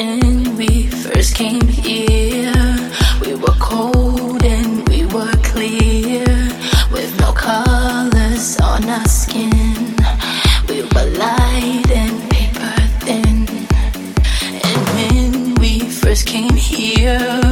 when we first came here, we were cold and we were clear, with no colors on our skin. We were light and paper thin. And when we first came here,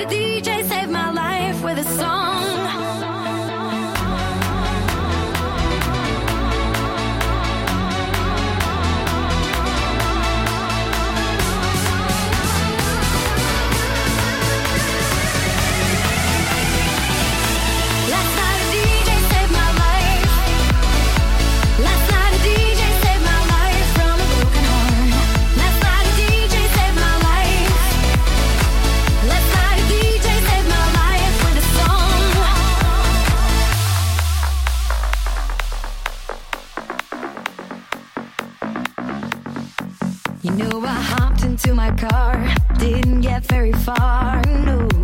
a DJ saved my life with a song. Very far, no.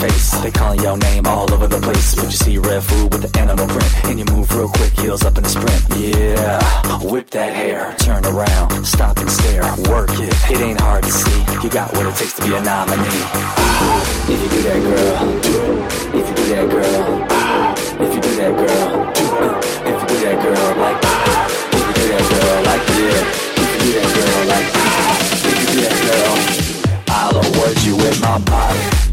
Face. They calling your name all over the place. But you see red food with the animal print. And you move real quick, heels up in a sprint. Yeah, whip that hair. Turn around, stop and stare. Work it, it ain't hard to see. You got what it takes to be a nominee. Ah, if you do that, girl. If you do that, girl. Ah, if you do that, girl. If you do that, girl, like. Ah, if you do that, girl, like yeah. If you do that, girl, like. If you do that, girl, I'll award you with my body.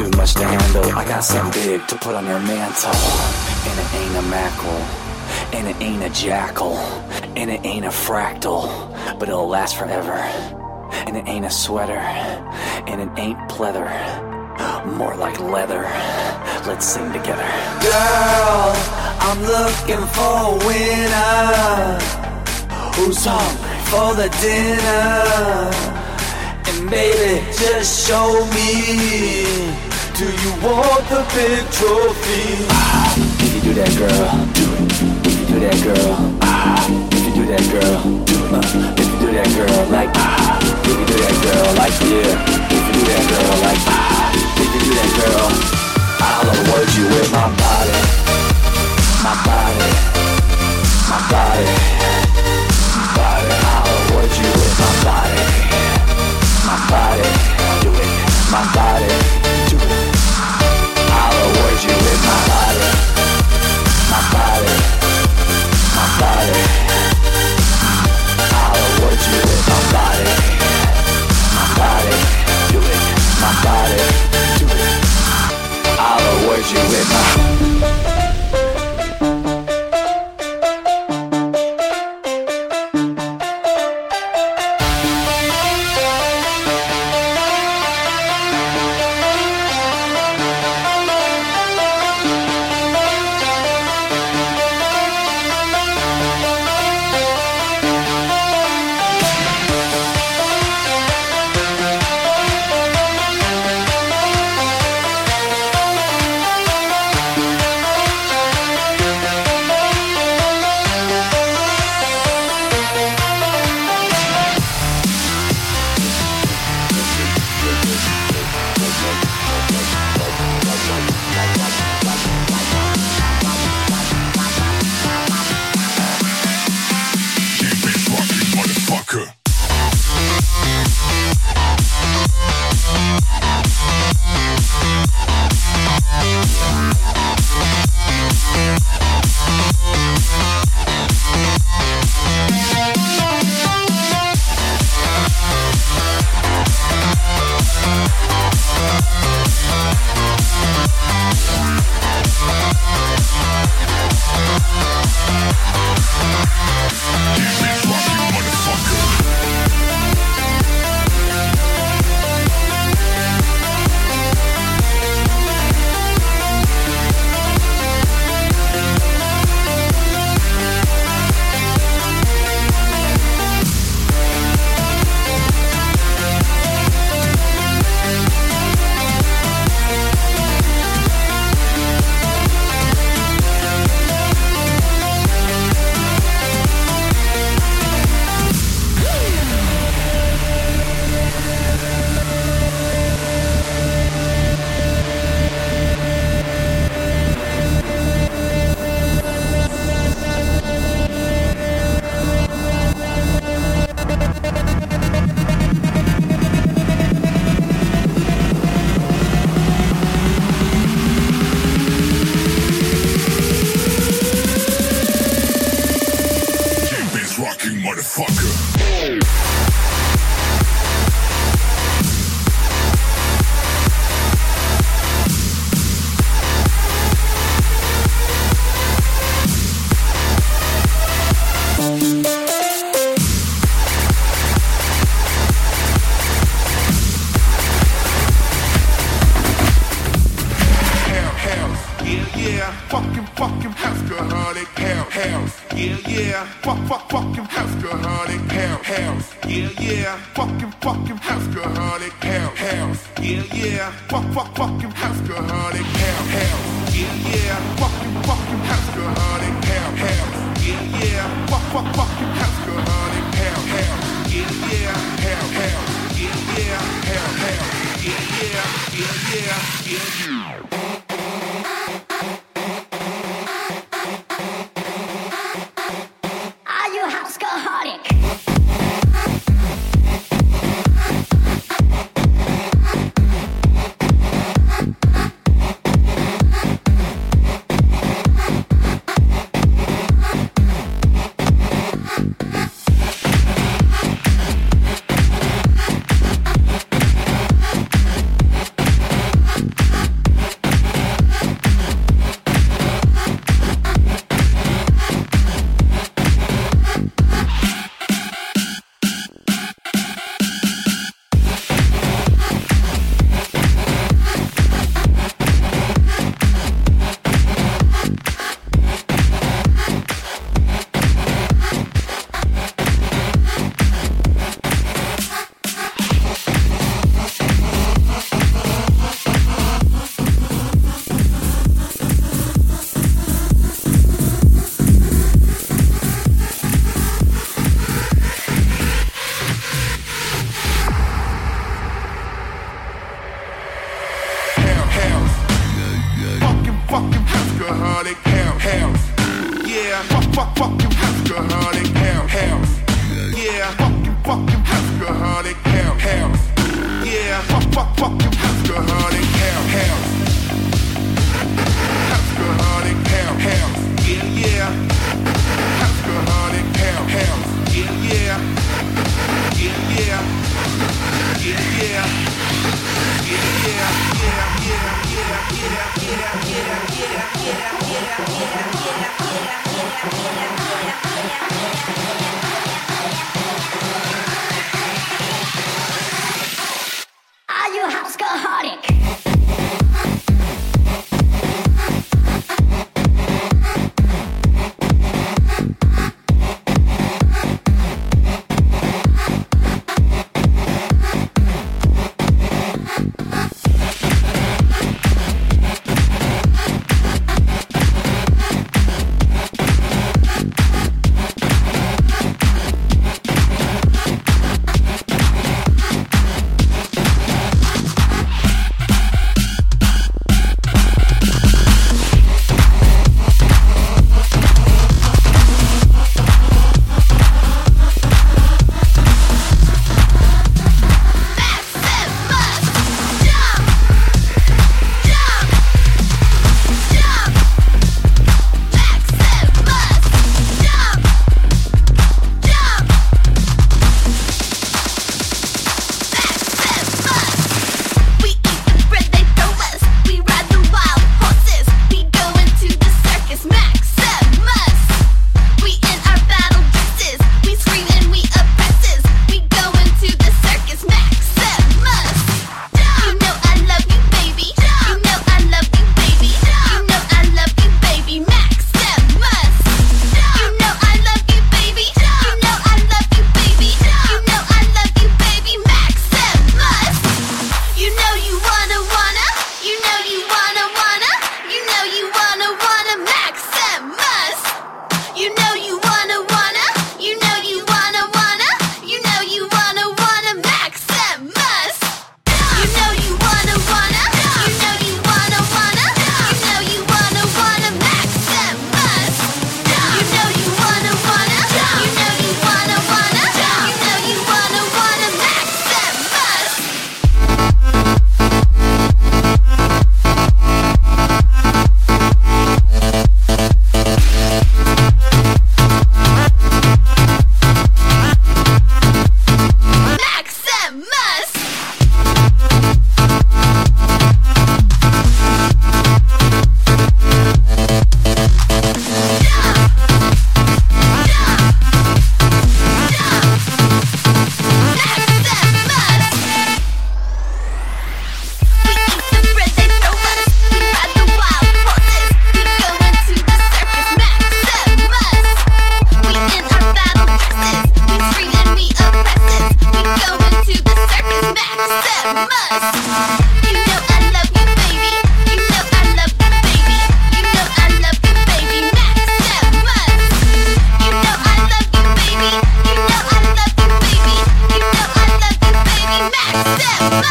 Too much to handle. I got something big to put on your mantle, and it ain't a mackerel. And it ain't a jackal, and it ain't a fractal, but it'll last forever. And it ain't a sweater, and it ain't pleather, more like leather. Let's sing together. Girl, I'm looking for a winner who's hungry for the dinner. And baby, just show me. Do you want the big trophy? Can you do that, girl, do it. That, girl, ah, if you do that, girl, it. If you do that, girl, like, ah, if you do that, girl, like, yeah. If you do that, girl, like, ah, if you do that, girl, I'll award you with my body, my body, my body, body. I'll award you with my body, my body, do it, my body,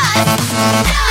más.